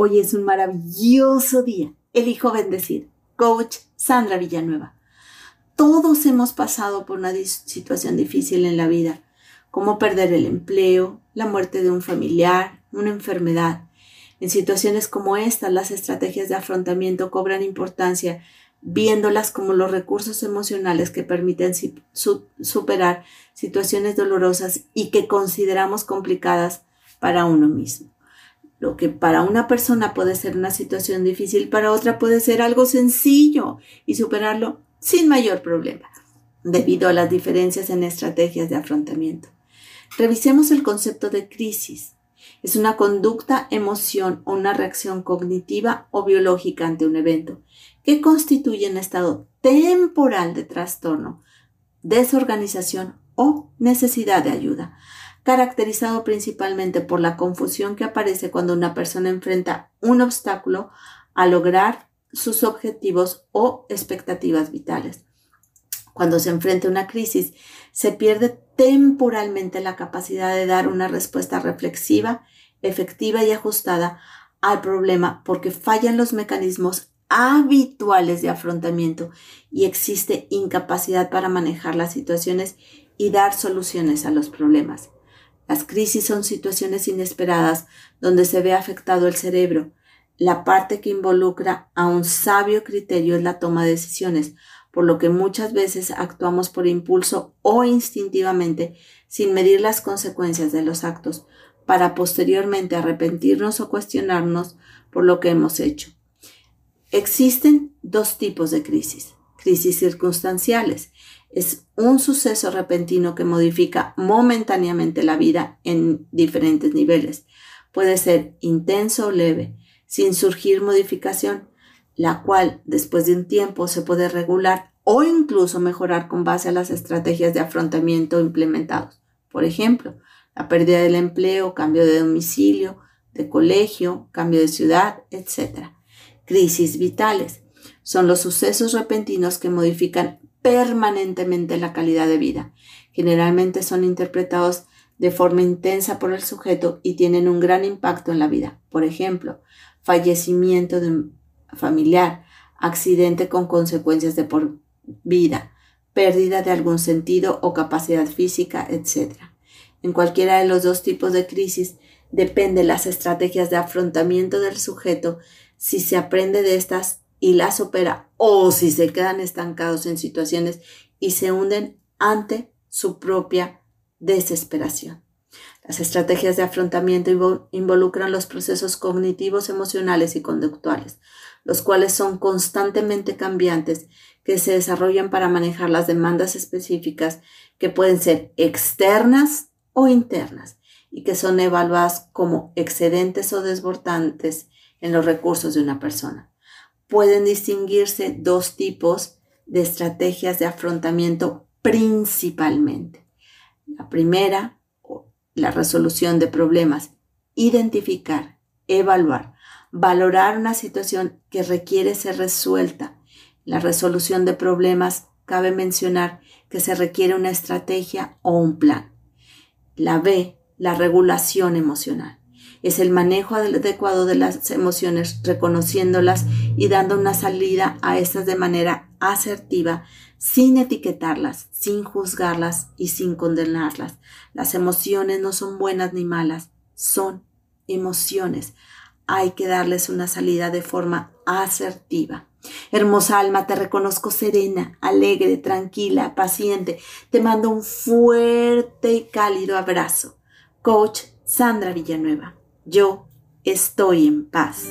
Hoy es un maravilloso día. Elijo bendecir. Coach Sandra Villanueva. Todos hemos pasado por una situación difícil en la vida, como perder el empleo, la muerte de un familiar, una enfermedad. En situaciones como esta, las estrategias de afrontamiento cobran importancia, viéndolas como los recursos emocionales que permiten superar situaciones dolorosas y que consideramos complicadas para uno mismo. Lo que para una persona puede ser una situación difícil, para otra puede ser algo sencillo y superarlo sin mayor problema, debido a las diferencias en estrategias de afrontamiento. Revisemos el concepto de crisis. Es una conducta, emoción o una reacción cognitiva o biológica ante un evento que constituye un estado temporal de trastorno, desorganización o necesidad de ayuda, caracterizado principalmente por la confusión que aparece cuando una persona enfrenta un obstáculo a lograr sus objetivos o expectativas vitales. Cuando se enfrenta a una crisis, se pierde temporalmente la capacidad de dar una respuesta reflexiva, efectiva y ajustada al problema porque fallan los mecanismos habituales de afrontamiento y existe incapacidad para manejar las situaciones y dar soluciones a los problemas. Las crisis son situaciones inesperadas donde se ve afectado el cerebro. La parte que involucra a un sabio criterio es la toma de decisiones, por lo que muchas veces actuamos por impulso o instintivamente sin medir las consecuencias de los actos, para posteriormente arrepentirnos o cuestionarnos por lo que hemos hecho. Existen dos tipos de crisis. Crisis circunstanciales, es un suceso repentino que modifica momentáneamente la vida en diferentes niveles. Puede ser intenso o leve, sin surgir modificación, la cual después de un tiempo se puede regular o incluso mejorar con base a las estrategias de afrontamiento implementados. Por ejemplo, la pérdida del empleo, cambio de domicilio, de colegio, cambio de ciudad, etc. Crisis vitales son los sucesos repentinos que modifican permanentemente la calidad de vida. Generalmente son interpretados de forma intensa por el sujeto y tienen un gran impacto en la vida. Por ejemplo, fallecimiento de un familiar, accidente con consecuencias de por vida, pérdida de algún sentido o capacidad física, etc. En cualquiera de los dos tipos de crisis depende las estrategias de afrontamiento del sujeto si se aprende de estas y las opera o si se quedan estancados en situaciones y se hunden ante su propia desesperación. Las estrategias de afrontamiento involucran los procesos cognitivos, emocionales y conductuales, los cuales son constantemente cambiantes que se desarrollan para manejar las demandas específicas que pueden ser externas o internas y que son evaluadas como excedentes o desbordantes en los recursos de una persona pueden distinguirse dos tipos de estrategias de afrontamiento principalmente. La primera, la resolución de problemas, identificar, evaluar, valorar una situación que requiere ser resuelta. La resolución de problemas cabe mencionar que se requiere una estrategia o un plan. La B, la regulación emocional es el manejo adecuado de las emociones, reconociéndolas y dando una salida a estas de manera asertiva, sin etiquetarlas, sin juzgarlas y sin condenarlas. Las emociones no son buenas ni malas, son emociones. Hay que darles una salida de forma asertiva. Hermosa alma, te reconozco serena, alegre, tranquila, paciente. Te mando un fuerte y cálido abrazo. Coach Sandra Villanueva yo estoy en paz.